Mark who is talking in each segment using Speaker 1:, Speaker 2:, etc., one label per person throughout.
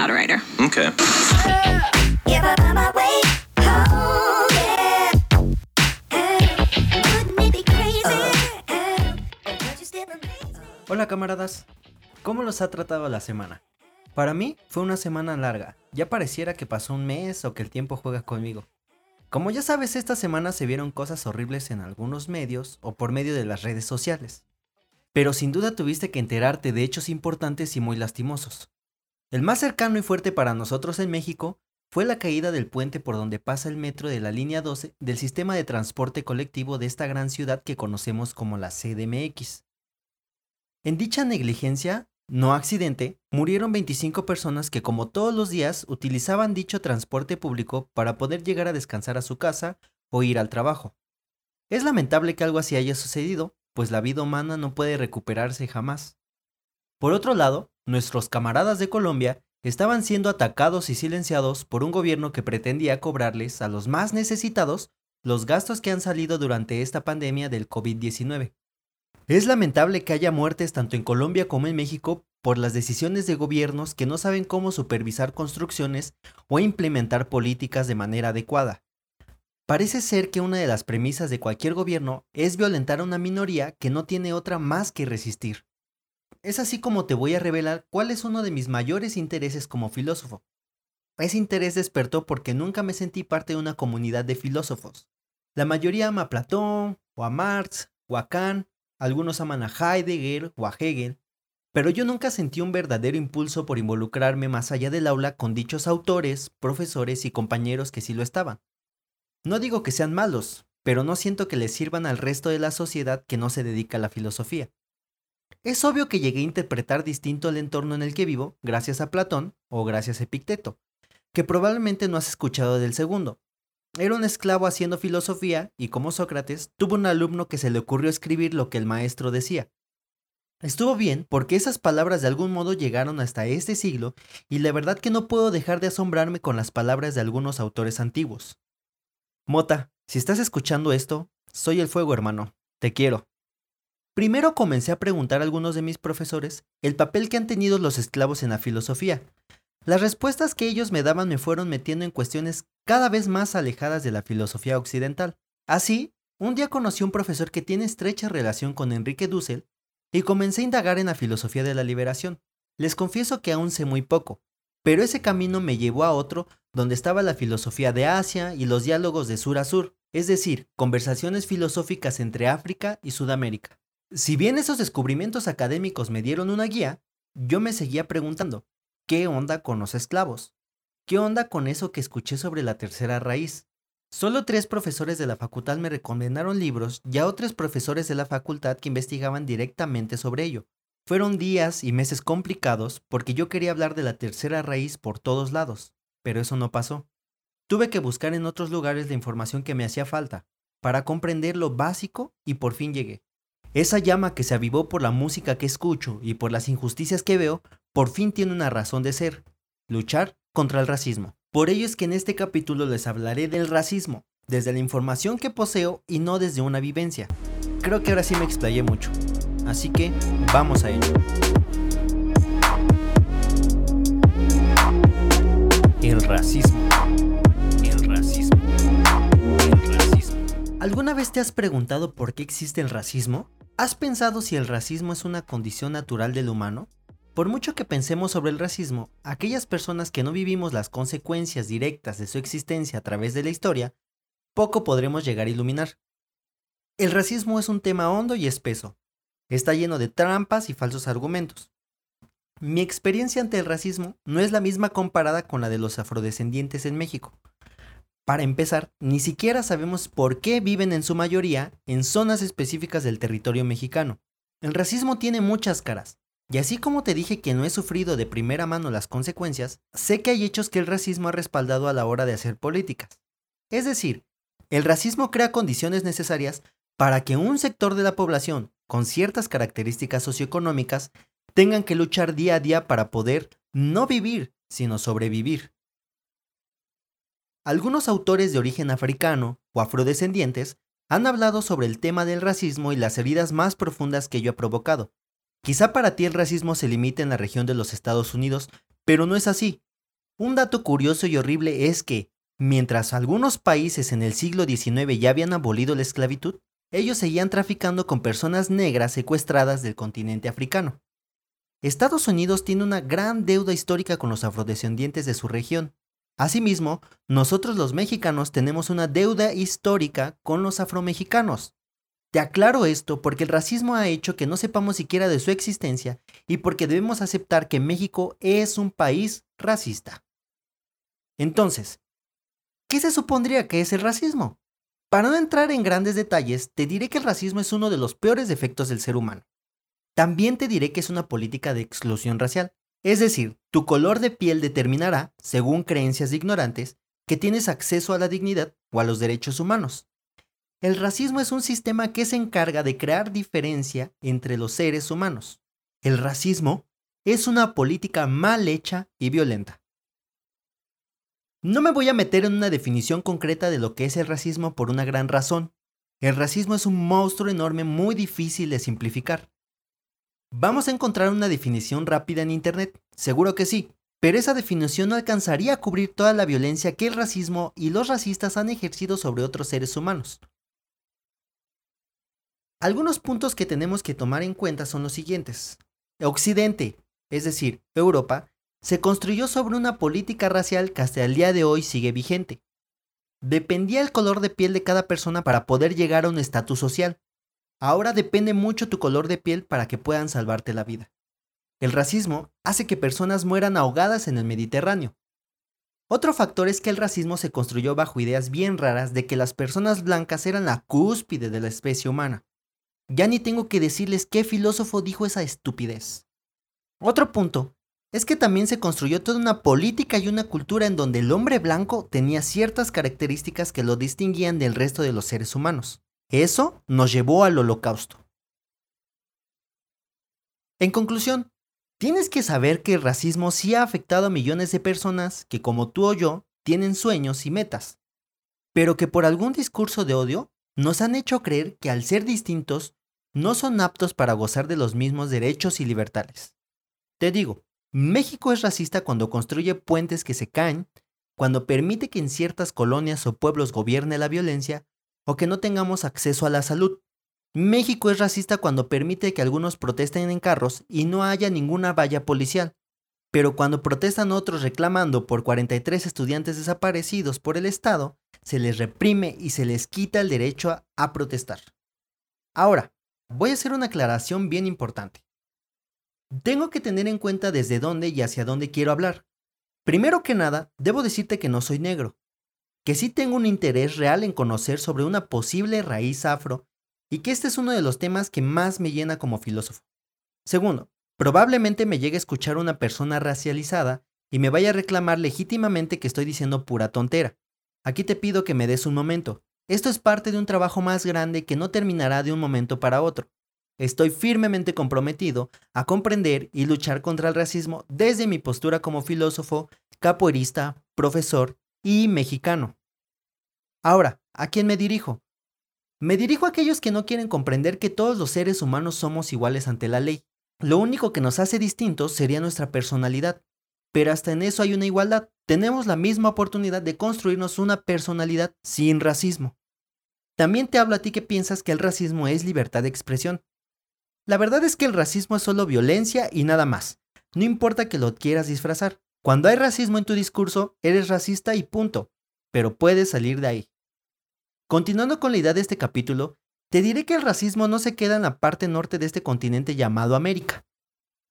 Speaker 1: not a writer.
Speaker 2: Okay.
Speaker 3: Hola camaradas, ¿cómo los ha tratado la semana? Para mí fue una semana larga, ya pareciera que pasó un mes o que el tiempo juega conmigo. Como ya sabes, esta semana se vieron cosas horribles en algunos medios o por medio de las redes sociales. Pero sin duda tuviste que enterarte de hechos importantes y muy lastimosos. El más cercano y fuerte para nosotros en México fue la caída del puente por donde pasa el metro de la línea 12 del sistema de transporte colectivo de esta gran ciudad que conocemos como la CDMX. En dicha negligencia, no accidente, murieron 25 personas que como todos los días utilizaban dicho transporte público para poder llegar a descansar a su casa o ir al trabajo. Es lamentable que algo así haya sucedido, pues la vida humana no puede recuperarse jamás. Por otro lado, nuestros camaradas de Colombia estaban siendo atacados y silenciados por un gobierno que pretendía cobrarles a los más necesitados los gastos que han salido durante esta pandemia del COVID-19. Es lamentable que haya muertes tanto en Colombia como en México por las decisiones de gobiernos que no saben cómo supervisar construcciones o implementar políticas de manera adecuada. Parece ser que una de las premisas de cualquier gobierno es violentar a una minoría que no tiene otra más que resistir. Es así como te voy a revelar cuál es uno de mis mayores intereses como filósofo. Ese interés despertó porque nunca me sentí parte de una comunidad de filósofos. La mayoría ama a Platón, o a Marx, o a Kant, algunos aman a Heidegger o a Hegel, pero yo nunca sentí un verdadero impulso por involucrarme más allá del aula con dichos autores, profesores y compañeros que sí lo estaban. No digo que sean malos, pero no siento que les sirvan al resto de la sociedad que no se dedica a la filosofía. Es obvio que llegué a interpretar distinto el entorno en el que vivo gracias a Platón o gracias a Epicteto, que probablemente no has escuchado del segundo, era un esclavo haciendo filosofía y como Sócrates tuvo un alumno que se le ocurrió escribir lo que el maestro decía. Estuvo bien porque esas palabras de algún modo llegaron hasta este siglo y la verdad que no puedo dejar de asombrarme con las palabras de algunos autores antiguos. Mota, si estás escuchando esto, soy el fuego hermano, te quiero. Primero comencé a preguntar a algunos de mis profesores el papel que han tenido los esclavos en la filosofía, las respuestas que ellos me daban me fueron metiendo en cuestiones cada vez más alejadas de la filosofía occidental. Así, un día conocí a un profesor que tiene estrecha relación con Enrique Dussel y comencé a indagar en la filosofía de la liberación. Les confieso que aún sé muy poco, pero ese camino me llevó a otro donde estaba la filosofía de Asia y los diálogos de sur a sur, es decir, conversaciones filosóficas entre África y Sudamérica. Si bien esos descubrimientos académicos me dieron una guía, yo me seguía preguntando, ¿Qué onda con los esclavos? ¿Qué onda con eso que escuché sobre la tercera raíz? Solo tres profesores de la facultad me recomendaron libros y a otros profesores de la facultad que investigaban directamente sobre ello. Fueron días y meses complicados porque yo quería hablar de la tercera raíz por todos lados, pero eso no pasó. Tuve que buscar en otros lugares la información que me hacía falta, para comprender lo básico y por fin llegué. Esa llama que se avivó por la música que escucho y por las injusticias que veo, por fin tiene una razón de ser, luchar contra el racismo. Por ello es que en este capítulo les hablaré del racismo, desde la información que poseo y no desde una vivencia. Creo que ahora sí me explayé mucho, así que vamos a ello. El racismo. ¿Alguna vez te has preguntado por qué existe el racismo? ¿Has pensado si el racismo es una condición natural del humano? Por mucho que pensemos sobre el racismo, aquellas personas que no vivimos las consecuencias directas de su existencia a través de la historia, poco podremos llegar a iluminar. El racismo es un tema hondo y espeso. Está lleno de trampas y falsos argumentos. Mi experiencia ante el racismo no es la misma comparada con la de los afrodescendientes en México. Para empezar, ni siquiera sabemos por qué viven en su mayoría en zonas específicas del territorio mexicano. El racismo tiene muchas caras, y así como te dije que no he sufrido de primera mano las consecuencias, sé que hay hechos que el racismo ha respaldado a la hora de hacer políticas. Es decir, el racismo crea condiciones necesarias para que un sector de la población con ciertas características socioeconómicas tengan que luchar día a día para poder no vivir, sino sobrevivir. Algunos autores de origen africano o afrodescendientes han hablado sobre el tema del racismo y las heridas más profundas que ello ha provocado. Quizá para ti el racismo se limite en la región de los Estados Unidos, pero no es así. Un dato curioso y horrible es que, mientras algunos países en el siglo XIX ya habían abolido la esclavitud, ellos seguían traficando con personas negras secuestradas del continente africano. Estados Unidos tiene una gran deuda histórica con los afrodescendientes de su región. Asimismo, nosotros los mexicanos tenemos una deuda histórica con los afromexicanos. Te aclaro esto porque el racismo ha hecho que no sepamos siquiera de su existencia y porque debemos aceptar que México es un país racista. Entonces, ¿qué se supondría que es el racismo? Para no entrar en grandes detalles, te diré que el racismo es uno de los peores defectos del ser humano. También te diré que es una política de exclusión racial. Es decir, tu color de piel determinará, según creencias ignorantes, que tienes acceso a la dignidad o a los derechos humanos. El racismo es un sistema que se encarga de crear diferencia entre los seres humanos. El racismo es una política mal hecha y violenta. No me voy a meter en una definición concreta de lo que es el racismo por una gran razón. El racismo es un monstruo enorme muy difícil de simplificar. ¿Vamos a encontrar una definición rápida en Internet? Seguro que sí, pero esa definición no alcanzaría a cubrir toda la violencia que el racismo y los racistas han ejercido sobre otros seres humanos. Algunos puntos que tenemos que tomar en cuenta son los siguientes. Occidente, es decir, Europa, se construyó sobre una política racial que hasta el día de hoy sigue vigente. Dependía el color de piel de cada persona para poder llegar a un estatus social. Ahora depende mucho tu color de piel para que puedan salvarte la vida. El racismo hace que personas mueran ahogadas en el Mediterráneo. Otro factor es que el racismo se construyó bajo ideas bien raras de que las personas blancas eran la cúspide de la especie humana. Ya ni tengo que decirles qué filósofo dijo esa estupidez. Otro punto es que también se construyó toda una política y una cultura en donde el hombre blanco tenía ciertas características que lo distinguían del resto de los seres humanos. Eso nos llevó al holocausto. En conclusión, tienes que saber que el racismo sí ha afectado a millones de personas que como tú o yo tienen sueños y metas, pero que por algún discurso de odio nos han hecho creer que al ser distintos no son aptos para gozar de los mismos derechos y libertades. Te digo, México es racista cuando construye puentes que se caen, cuando permite que en ciertas colonias o pueblos gobierne la violencia o que no tengamos acceso a la salud. México es racista cuando permite que algunos protesten en carros y no haya ninguna valla policial. Pero cuando protestan otros reclamando por 43 estudiantes desaparecidos por el Estado, se les reprime y se les quita el derecho a, a protestar. Ahora, voy a hacer una aclaración bien importante. Tengo que tener en cuenta desde dónde y hacia dónde quiero hablar. Primero que nada, debo decirte que no soy negro, que sí tengo un interés real en conocer sobre una posible raíz afro y que este es uno de los temas que más me llena como filósofo. Segundo, probablemente me llegue a escuchar una persona racializada y me vaya a reclamar legítimamente que estoy diciendo pura tontera. Aquí te pido que me des un momento. Esto es parte de un trabajo más grande que no terminará de un momento para otro. Estoy firmemente comprometido a comprender y luchar contra el racismo desde mi postura como filósofo, capoeirista, profesor y mexicano. Ahora, ¿a quién me dirijo? Me dirijo a aquellos que no quieren comprender que todos los seres humanos somos iguales ante la ley. Lo único que nos hace distintos sería nuestra personalidad. Pero hasta en eso hay una igualdad. Tenemos la misma oportunidad de construirnos una personalidad sin racismo. También te hablo a ti que piensas que el racismo es libertad de expresión. La verdad es que el racismo es solo violencia y nada más. No importa que lo quieras disfrazar. Cuando hay racismo en tu discurso, eres racista y punto, pero puedes salir de ahí. Continuando con la idea de este capítulo, te diré que el racismo no se queda en la parte norte de este continente llamado América.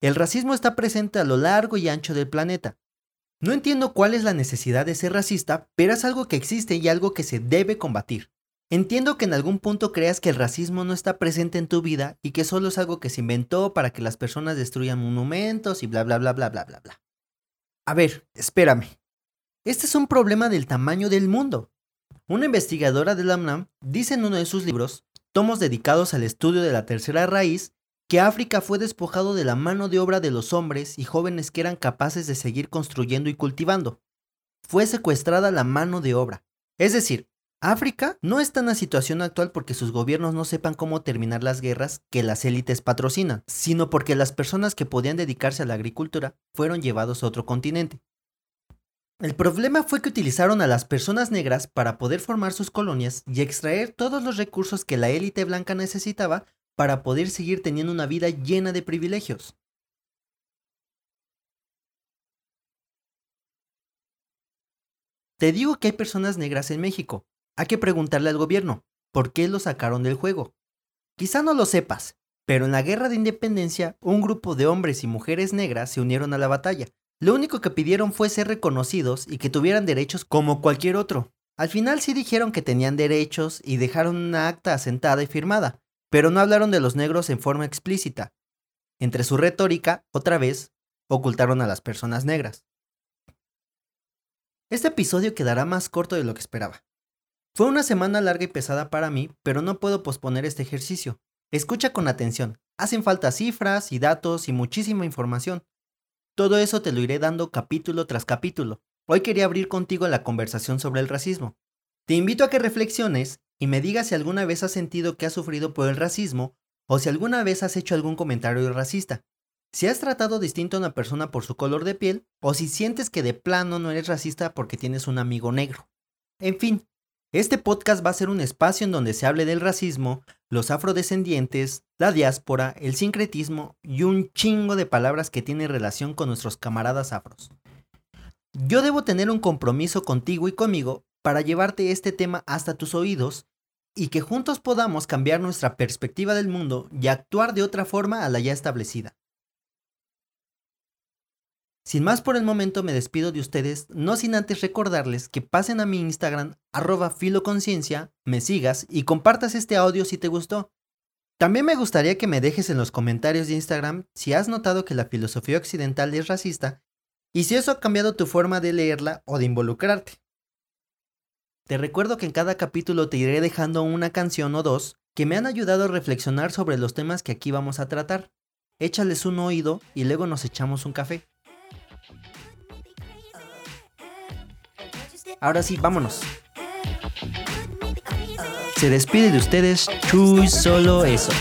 Speaker 3: El racismo está presente a lo largo y ancho del planeta. No entiendo cuál es la necesidad de ser racista, pero es algo que existe y algo que se debe combatir. Entiendo que en algún punto creas que el racismo no está presente en tu vida y que solo es algo que se inventó para que las personas destruyan monumentos y bla bla bla bla bla bla bla. A ver, espérame. Este es un problema del tamaño del mundo. Una investigadora de la UNAM dice en uno de sus libros, tomos dedicados al estudio de la tercera raíz, que África fue despojado de la mano de obra de los hombres y jóvenes que eran capaces de seguir construyendo y cultivando. Fue secuestrada la mano de obra. Es decir, África no está en la situación actual porque sus gobiernos no sepan cómo terminar las guerras que las élites patrocinan, sino porque las personas que podían dedicarse a la agricultura fueron llevados a otro continente. El problema fue que utilizaron a las personas negras para poder formar sus colonias y extraer todos los recursos que la élite blanca necesitaba para poder seguir teniendo una vida llena de privilegios. Te digo que hay personas negras en México. Hay que preguntarle al gobierno, ¿por qué lo sacaron del juego? Quizá no lo sepas, pero en la guerra de independencia, un grupo de hombres y mujeres negras se unieron a la batalla. Lo único que pidieron fue ser reconocidos y que tuvieran derechos como cualquier otro. Al final sí dijeron que tenían derechos y dejaron una acta asentada y firmada, pero no hablaron de los negros en forma explícita. Entre su retórica, otra vez, ocultaron a las personas negras. Este episodio quedará más corto de lo que esperaba. Fue una semana larga y pesada para mí, pero no puedo posponer este ejercicio. Escucha con atención. Hacen falta cifras y datos y muchísima información. Todo eso te lo iré dando capítulo tras capítulo. Hoy quería abrir contigo la conversación sobre el racismo. Te invito a que reflexiones y me digas si alguna vez has sentido que has sufrido por el racismo o si alguna vez has hecho algún comentario racista. Si has tratado distinto a una persona por su color de piel o si sientes que de plano no eres racista porque tienes un amigo negro. En fin, este podcast va a ser un espacio en donde se hable del racismo, los afrodescendientes, la diáspora, el sincretismo y un chingo de palabras que tienen relación con nuestros camaradas afros. Yo debo tener un compromiso contigo y conmigo para llevarte este tema hasta tus oídos y que juntos podamos cambiar nuestra perspectiva del mundo y actuar de otra forma a la ya establecida. Sin más por el momento me despido de ustedes, no sin antes recordarles que pasen a mi Instagram, arroba filoconciencia, me sigas y compartas este audio si te gustó. También me gustaría que me dejes en los comentarios de Instagram si has notado que la filosofía occidental es racista y si eso ha cambiado tu forma de leerla o de involucrarte. Te recuerdo que en cada capítulo te iré dejando una canción o dos que me han ayudado a reflexionar sobre los temas que aquí vamos a tratar. Échales un oído y luego nos echamos un café. Ahora sí, vámonos. Se despide de ustedes Chuy Solo Eso.